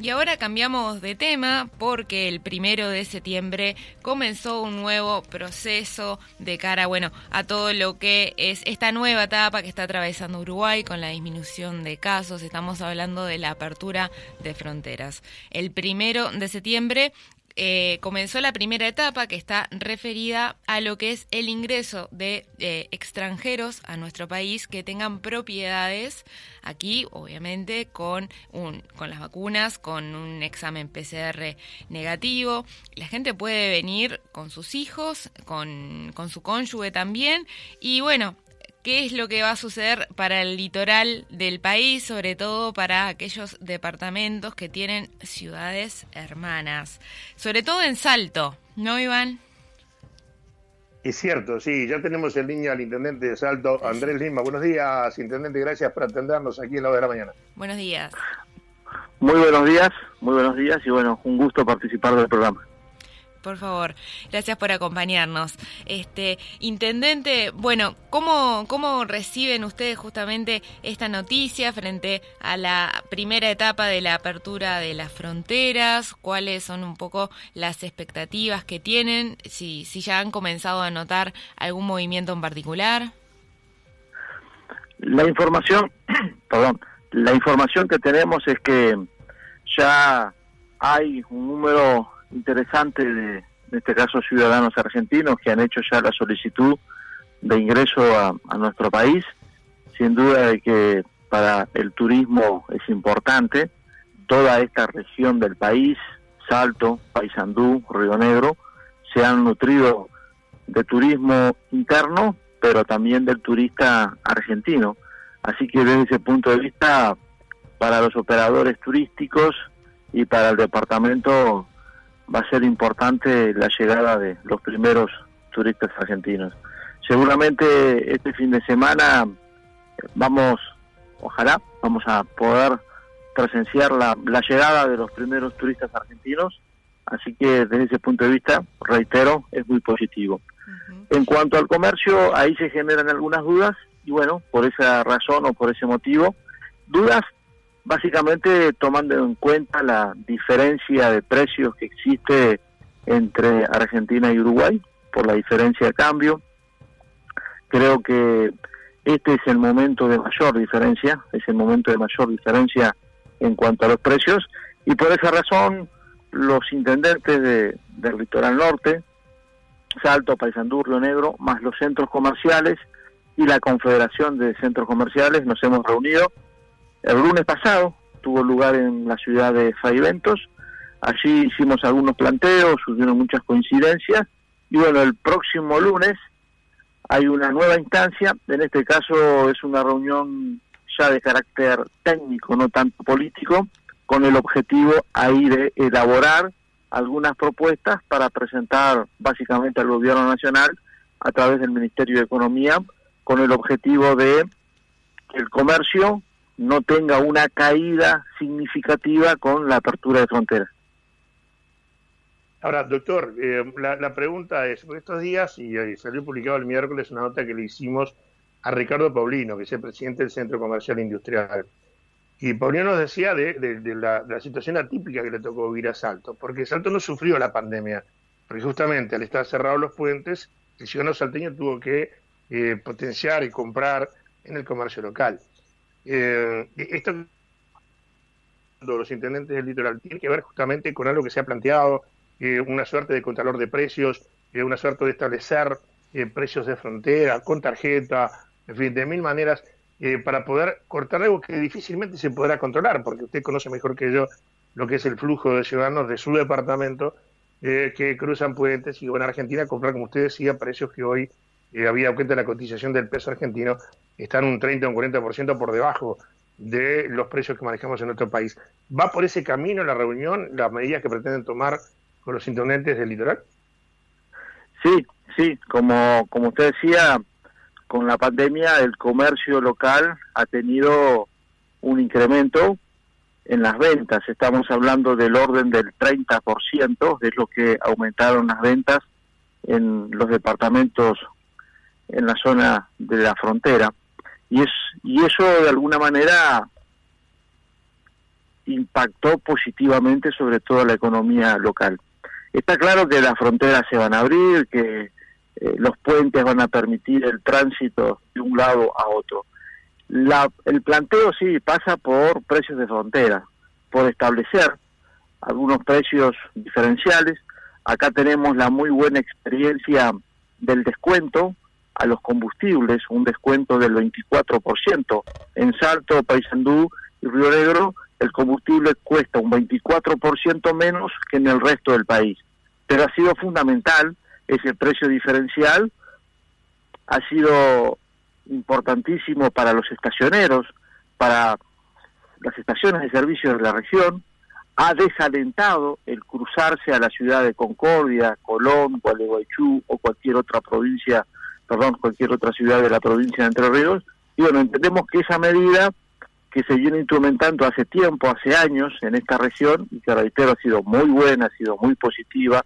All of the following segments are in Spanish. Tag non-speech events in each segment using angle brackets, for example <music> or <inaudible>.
Y ahora cambiamos de tema porque el primero de septiembre comenzó un nuevo proceso de cara, bueno, a todo lo que es esta nueva etapa que está atravesando Uruguay con la disminución de casos. Estamos hablando de la apertura de fronteras. El primero de septiembre eh, comenzó la primera etapa que está referida a lo que es el ingreso de eh, extranjeros a nuestro país que tengan propiedades aquí, obviamente, con, un, con las vacunas, con un examen PCR negativo. La gente puede venir con sus hijos, con, con su cónyuge también. Y bueno, qué es lo que va a suceder para el litoral del país, sobre todo para aquellos departamentos que tienen ciudades hermanas, sobre todo en Salto, ¿no, Iván? Es cierto, sí, ya tenemos en línea al intendente de Salto, Andrés Lima. Buenos días, intendente, gracias por atendernos aquí en la hora de la mañana. Buenos días. Muy buenos días, muy buenos días y bueno, un gusto participar del programa por favor. Gracias por acompañarnos. Este, intendente, bueno, ¿cómo, ¿cómo reciben ustedes justamente esta noticia frente a la primera etapa de la apertura de las fronteras? ¿Cuáles son un poco las expectativas que tienen? Si, si ya han comenzado a notar algún movimiento en particular. La información, <coughs> perdón, la información que tenemos es que ya hay un número interesante de, en este caso, ciudadanos argentinos que han hecho ya la solicitud de ingreso a, nuestro país. Sin duda de que para el turismo es importante. Toda esta región del país, Salto, Paysandú, Río Negro, se han nutrido de turismo interno, pero también del turista argentino. Así que desde ese punto de vista, para los operadores turísticos y para el departamento va a ser importante la llegada de los primeros turistas argentinos. Seguramente este fin de semana vamos, ojalá, vamos a poder presenciar la, llegada de los primeros turistas argentinos, así que desde ese punto de vista, reitero, es muy positivo. En cuanto al comercio, ahí se generan algunas dudas y bueno, por esa razón o por ese motivo, dudas básicamente tomando en cuenta la diferencia de precios que existe entre Argentina y Uruguay por la diferencia de cambio. Creo que este es el momento de mayor diferencia, es el momento de mayor diferencia en cuanto a los precios y por esa razón los intendentes de, del litoral norte, Salto, Paysandú, Río Negro, más los centros comerciales y la Confederación de Centros Comerciales nos hemos reunido el lunes pasado tuvo lugar en la ciudad de Faiventos. Allí hicimos algunos planteos, surgieron muchas coincidencias. Y bueno, el próximo lunes hay una nueva instancia. En este caso es una reunión ya de carácter técnico, no tanto político, con el objetivo ahí de elaborar algunas propuestas para presentar básicamente al gobierno nacional a través del Ministerio de Economía con el objetivo de que el comercio no tenga una caída significativa con la apertura de fronteras. Ahora, doctor, eh, la, pregunta es, por estos días, y, salió publicado el miércoles una nota que le hicimos a Ricardo Paulino, que es el presidente del Centro Comercial Industrial. Y Paulino nos decía de, la, situación atípica que le tocó vivir a Salto, porque Salto no sufrió la pandemia, porque justamente al estar cerrados los puentes, el ciudadano salteño tuvo que eh, potenciar y comprar en el comercio local. Eh, esto los intendentes del litoral tiene que ver justamente con algo que se ha planteado, eh, una suerte de contralor de precios, eh, una suerte de establecer eh, precios de frontera, con tarjeta, en fin, de mil maneras, para poder cortar algo que difícilmente se podrá controlar, porque usted conoce mejor que yo lo que es el flujo de ciudadanos de su departamento que cruzan puentes y van a Argentina a comprar, como usted decía, precios que hoy, había cuenta de la cotización del peso argentino, están un 30 o un 40% por debajo de los precios que manejamos en nuestro país. ¿Va por ese camino la reunión, las medidas que pretenden tomar con los intendentes del litoral? Sí, sí, como, como usted decía, con la pandemia el comercio local ha tenido un incremento en las ventas. Estamos hablando del orden del 30%, de lo que aumentaron las ventas en los departamentos en la zona de la frontera y es y eso de alguna manera impactó positivamente sobre todo la economía local. Está claro que las fronteras se van a abrir, que eh, los puentes van a permitir el tránsito de un lado a otro. La, el planteo sí pasa por precios de frontera, por establecer algunos precios diferenciales. Acá tenemos la muy buena experiencia del descuento a los combustibles, un descuento del 24%. En Salto, Paysandú y Río Negro, el combustible cuesta un 24% menos que en el resto del país. Pero ha sido fundamental ese precio diferencial, ha sido importantísimo para los estacioneros, para las estaciones de servicio de la región, ha desalentado el cruzarse a la ciudad de Concordia, Colón, Gualeguaychú o cualquier otra provincia, perdón, cualquier otra ciudad de la provincia de Entre Ríos. Y bueno, entendemos que esa medida que se viene instrumentando hace tiempo, hace años en esta región, y que reitero ha sido muy buena, ha sido muy positiva,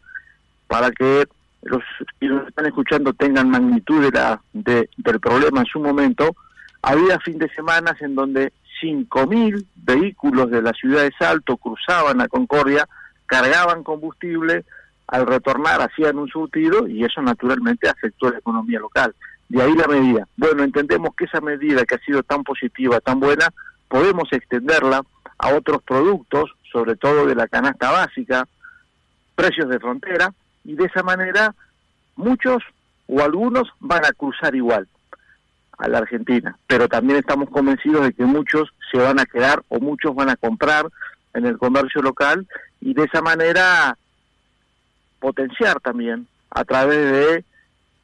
para que los que nos están escuchando tengan magnitud de la, de, del problema en su momento, había fin de semana en donde 5.000 vehículos de la ciudad de Salto cruzaban a Concordia, cargaban combustible, al retornar hacían un surtido y eso naturalmente afectó a la economía local. De ahí la medida. Bueno, entendemos que esa medida que ha sido tan positiva, tan buena, podemos extenderla a otros productos, sobre todo de la canasta básica, precios de frontera, y de esa manera muchos o algunos van a cruzar igual a la Argentina, pero también estamos convencidos de que muchos se van a quedar o muchos van a comprar en el comercio local y de esa manera potenciar también a través de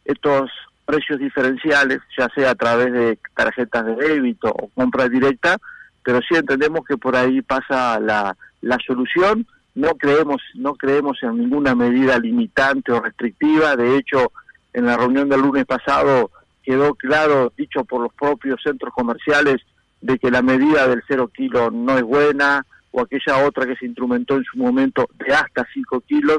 estos precios diferenciales, ya sea a través de tarjetas de débito o compra directa, pero sí entendemos que por ahí pasa la, la solución. No creemos no creemos en ninguna medida limitante o restrictiva. De hecho en la reunión del lunes pasado quedó claro dicho por los propios centros comerciales de que la medida del cero kilo no es buena o aquella otra que se instrumentó en su momento de hasta cinco kilos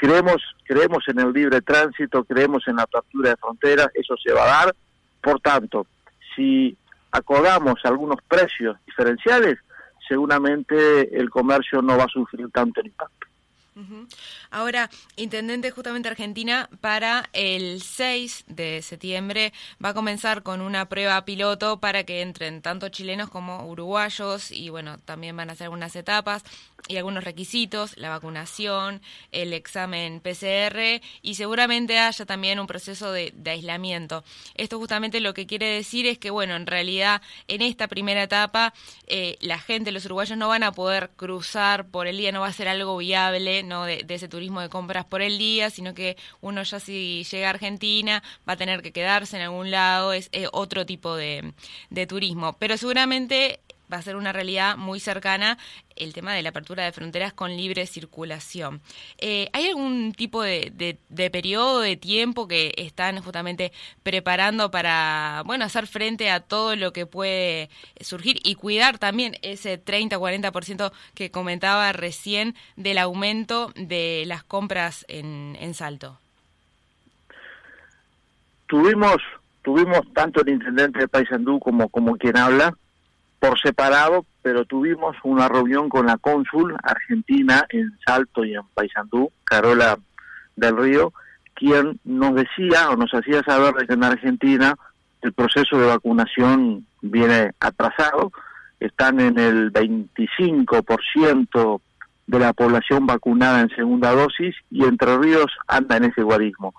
creemos creemos en el libre tránsito creemos en la apertura de fronteras eso se va a dar. Por tanto si acordamos algunos precios diferenciales seguramente el comercio no va a sufrir tanto impacto. Ahora, Intendente justamente Argentina, para el 6 de septiembre va a comenzar con una prueba piloto para que entren tanto chilenos como uruguayos y bueno, también van a hacer algunas etapas y algunos requisitos, la vacunación, el examen PCR y seguramente haya también un proceso de, aislamiento. Esto justamente lo que quiere decir es que, bueno, en realidad en esta primera etapa eh, la gente, los uruguayos no van a poder cruzar por el día, no va a ser algo viable, ¿no? De, ese turismo de compras por el día, sino que uno ya si llega a Argentina va a tener que quedarse en algún lado, es otro tipo de, de turismo. Pero seguramente va a ser una realidad muy cercana el tema de la apertura de fronteras con libre circulación. Eh, ¿Hay algún tipo de, periodo de tiempo que están justamente preparando para, bueno, hacer frente a todo lo que puede surgir y cuidar también ese 30-40% que comentaba recién del aumento de las compras en, en Salto? Tuvimos, tuvimos tanto el intendente de Paysandú como, como quien habla, por separado, pero tuvimos una reunión con la cónsul argentina en Salto y en Paysandú, Carola del Río, quien nos decía o nos hacía saber que en Argentina el proceso de vacunación viene atrasado, están en el 25% de la población vacunada en segunda dosis y Entre Ríos anda en ese guarismo.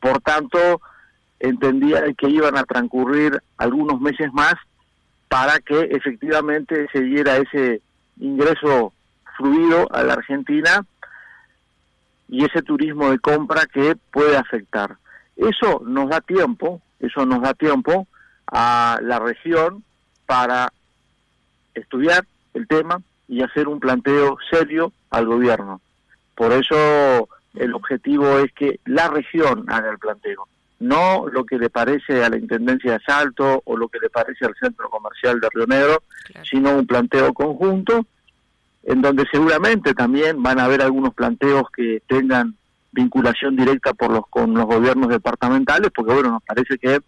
Por tanto, entendía que iban a transcurrir algunos meses más para que efectivamente se diera ese ingreso fluido a la Argentina y ese turismo de compra que puede afectar. Eso nos da tiempo, eso nos da tiempo a la región para estudiar el tema y hacer un planteo serio al gobierno. Por eso el objetivo es que la región haga el planteo no lo que le parece a la Intendencia de Salto o lo que le parece al Centro Comercial de Río Negro, sino un planteo conjunto en donde seguramente también van a haber algunos planteos que tengan vinculación directa por los con los gobiernos departamentales, porque bueno, nos parece que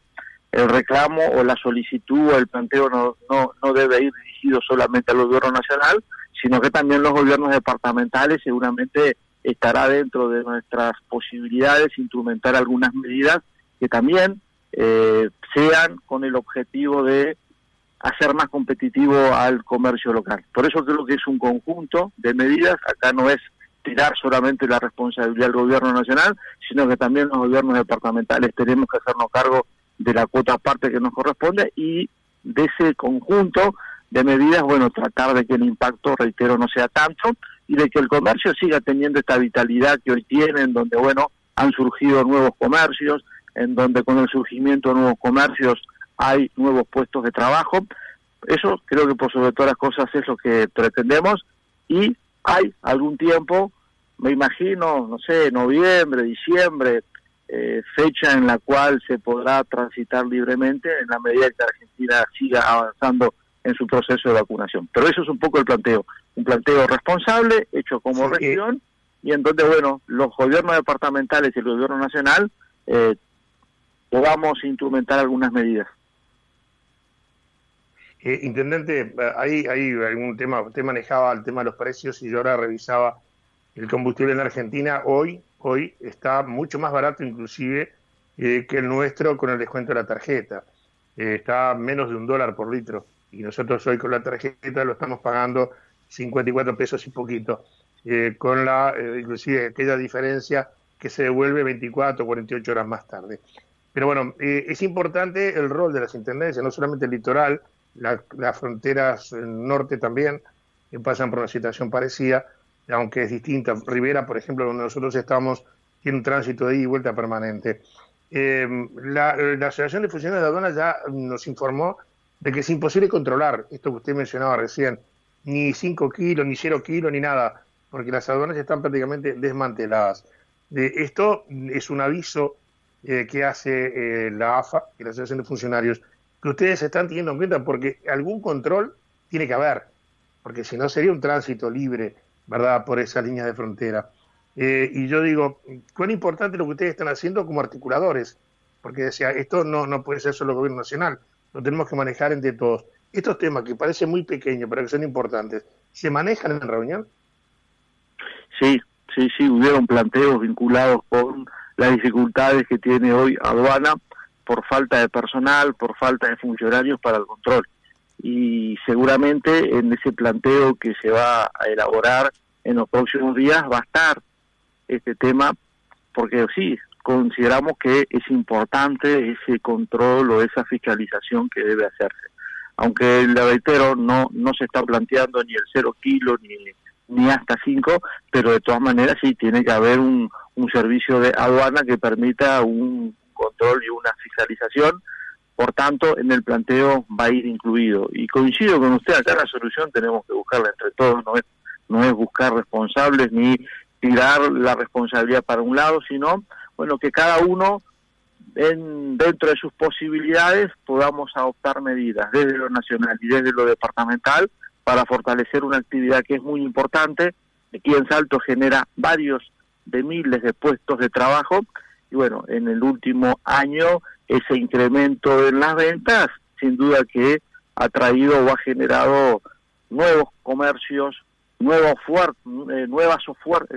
el reclamo o la solicitud o el planteo no, no, no debe ir dirigido solamente al gobierno nacional, sino que también los gobiernos departamentales seguramente estará dentro de nuestras posibilidades instrumentar algunas medidas que también eh, sean con el objetivo de hacer más competitivo al comercio local. Por eso creo que es un conjunto de medidas, acá no es tirar solamente la responsabilidad del gobierno nacional, sino que también los gobiernos departamentales tenemos que hacernos cargo de la cuota parte que nos corresponde y de ese conjunto de medidas, bueno, tratar de que el impacto, reitero, no sea tanto y de que el comercio siga teniendo esta vitalidad que hoy tiene, en donde, bueno, han surgido nuevos comercios, en donde con el surgimiento de nuevos comercios hay nuevos puestos de trabajo. Eso creo que por sobre todas las cosas es lo que pretendemos y hay algún tiempo, me imagino, no sé, noviembre, diciembre, eh, fecha en la cual se podrá transitar libremente en la medida que Argentina siga avanzando en su proceso de vacunación. Pero eso es un poco el planteo, un planteo responsable, hecho como región, y en donde, bueno, los gobiernos departamentales y el gobierno nacional eh, podamos instrumentar algunas medidas. Eh, intendente, ahí, ahí algún tema, usted manejaba el tema de los precios y yo ahora revisaba el combustible en Argentina. Hoy, hoy está mucho más barato inclusive eh, que el nuestro con el descuento de la tarjeta. Eh, está menos de un dólar por litro y nosotros hoy con la tarjeta lo estamos pagando 54 pesos y poquito, con la inclusive aquella diferencia que se devuelve 24 o 48 horas más tarde. Pero bueno, es importante el rol de las intendencias, no solamente el litoral, las fronteras norte también pasan por una situación parecida, aunque es distinta. Rivera, por ejemplo, donde nosotros estamos, tiene un tránsito de ida y vuelta permanente. Em, la, Asociación de Funcionarios de Aduanas ya nos informó de que es imposible controlar esto que usted mencionaba recién, ni 5 kilos, ni 0 kilos, ni nada, porque las aduanas están prácticamente desmanteladas. esto es un aviso eh, que hace eh, la AFA, la Asociación de Funcionarios, que ustedes están teniendo en cuenta, porque algún control tiene que haber, porque si no sería un tránsito libre, ¿verdad?, por esa línea de frontera. Eh, y yo digo, cuán importante lo que ustedes están haciendo como articuladores, porque decía, esto no, no puede ser solo el gobierno nacional, lo tenemos que manejar entre todos. Estos temas que parecen muy pequeños, pero que son importantes, ¿se manejan en reunión? Sí, sí, sí, hubieron planteos vinculados con las dificultades que tiene hoy aduana por falta de personal, por falta de funcionarios para el control. Y seguramente en ese planteo que se va a elaborar en los próximos días va a estar este tema, porque sí, consideramos que es importante ese control o esa fiscalización que debe hacerse. Aunque, le reitero, no, no se está planteando ni el cero kilo ni, ni hasta cinco, pero de todas maneras sí tiene que haber un, un servicio de aduana que permita un control y una fiscalización. Por tanto, en el planteo va a ir incluido. Y coincido con usted, acá la solución tenemos que buscarla entre todos, no es, no es buscar responsables ni tirar la responsabilidad para un lado, sino, bueno, que cada uno en, dentro de sus posibilidades podamos adoptar medidas desde lo nacional y desde lo departamental para fortalecer una actividad que es muy importante, aquí en Salto genera varios de miles de puestos de trabajo. Y bueno, en el último año ese incremento en las ventas sin duda que ha traído o ha generado nuevos comercios, nuevos eh, nuevas,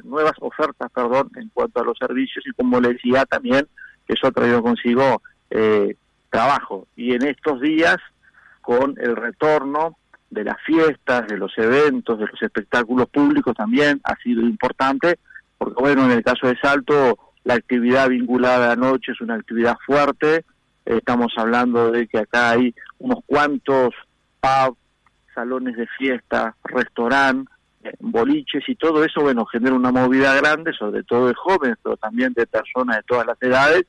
nuevas ofertas perdón, en cuanto a los servicios. Y como le decía también, eso ha traído consigo eh, trabajo. Y en estos días, con el retorno de las fiestas, de los eventos, de los espectáculos públicos también ha sido importante, porque bueno, en el caso de Salto, la actividad vinculada a noche es una actividad fuerte. Estamos hablando de que acá hay unos cuantos pubs, salones de fiesta, restaurantes, boliches y todo eso, bueno, genera una movida grande, sobre todo de jóvenes, pero también de personas de todas las edades.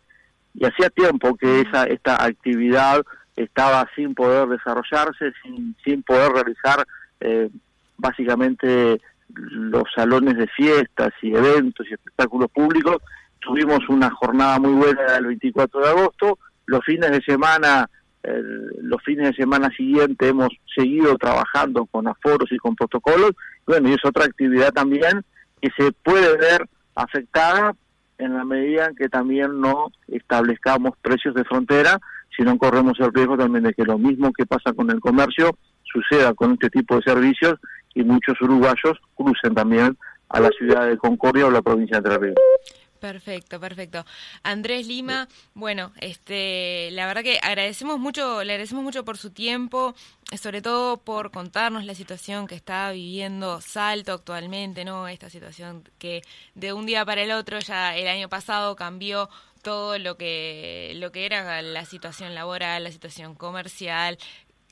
Y hacía tiempo que esa esta actividad estaba sin poder desarrollarse, sin, sin poder realizar eh, básicamente los salones de fiestas y eventos y espectáculos públicos. Tuvimos una jornada muy buena el 24 de agosto, los fines de semana, los fines de semana siguientes hemos seguido trabajando con aforos y con protocolos, bueno, y es otra actividad también que se puede ver afectada en la medida en que también no establezcamos precios de frontera, sino corremos el riesgo también de que lo mismo que pasa con el comercio suceda con este tipo de servicios y muchos uruguayos crucen también a la ciudad de Concordia o la provincia de Entre Ríos. Perfecto, perfecto. Andrés Lima, bueno, este, la verdad que agradecemos mucho, le agradecemos mucho por su tiempo, sobre todo por contarnos la situación que está viviendo Salto actualmente, ¿no? Esta situación que de un día para el otro, ya el año pasado cambió todo lo que lo que era la situación laboral, la situación comercial,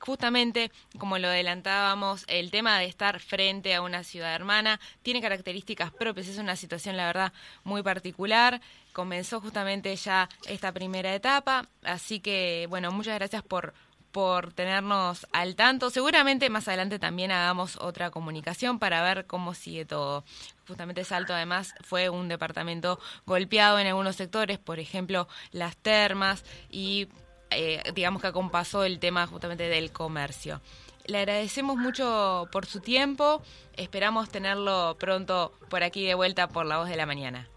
justamente, como lo adelantábamos, el tema de estar frente a una ciudad hermana tiene características propias, es una situación, la verdad, muy particular. Comenzó justamente ya esta primera etapa, así que, bueno, muchas gracias por por tenernos al tanto. Seguramente más adelante también hagamos otra comunicación para ver cómo sigue todo. Justamente Salto además fue un departamento golpeado en algunos sectores, por ejemplo las termas y eh, digamos que acompasó el tema justamente del comercio. Le agradecemos mucho por su tiempo, esperamos tenerlo pronto por aquí de vuelta por la voz de la mañana.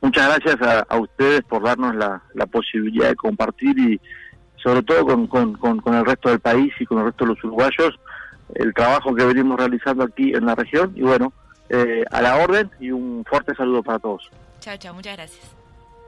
Muchas gracias a, ustedes por darnos la, posibilidad de compartir y sobre todo con, el resto del país y con el resto de los uruguayos el trabajo que venimos realizando aquí en la región y bueno, eh, a la orden y un fuerte saludo para todos. Chao, chao, muchas gracias.